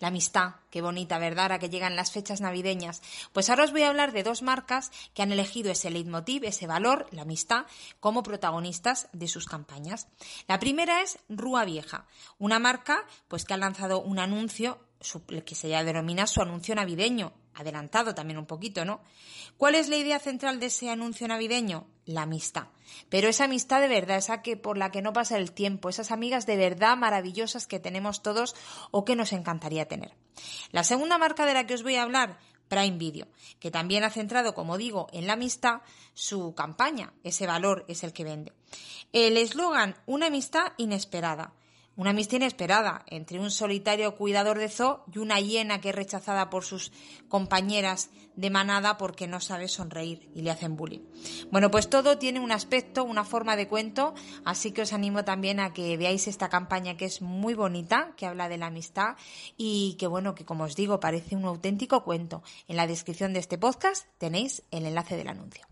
La amistad, qué bonita, ¿verdad? Ahora que llegan las fechas navideñas. Pues ahora os voy a hablar de dos marcas que han elegido ese leitmotiv, ese valor, la amistad, como protagonistas de sus campañas. La primera es Rúa Vieja, una marca pues que ha lanzado un anuncio que se denomina su anuncio navideño, adelantado también un poquito, ¿no? ¿Cuál es la idea central de ese anuncio navideño? La amistad. Pero esa amistad de verdad, esa que por la que no pasa el tiempo, esas amigas de verdad maravillosas que tenemos todos o que nos encantaría tener. La segunda marca de la que os voy a hablar, Prime Video, que también ha centrado, como digo, en la amistad su campaña. Ese valor es el que vende. El eslogan, una amistad inesperada. Una amistad inesperada entre un solitario cuidador de zoo y una hiena que es rechazada por sus compañeras de manada porque no sabe sonreír y le hacen bullying. Bueno, pues todo tiene un aspecto, una forma de cuento, así que os animo también a que veáis esta campaña que es muy bonita, que habla de la amistad y que bueno, que como os digo, parece un auténtico cuento. En la descripción de este podcast tenéis el enlace del anuncio.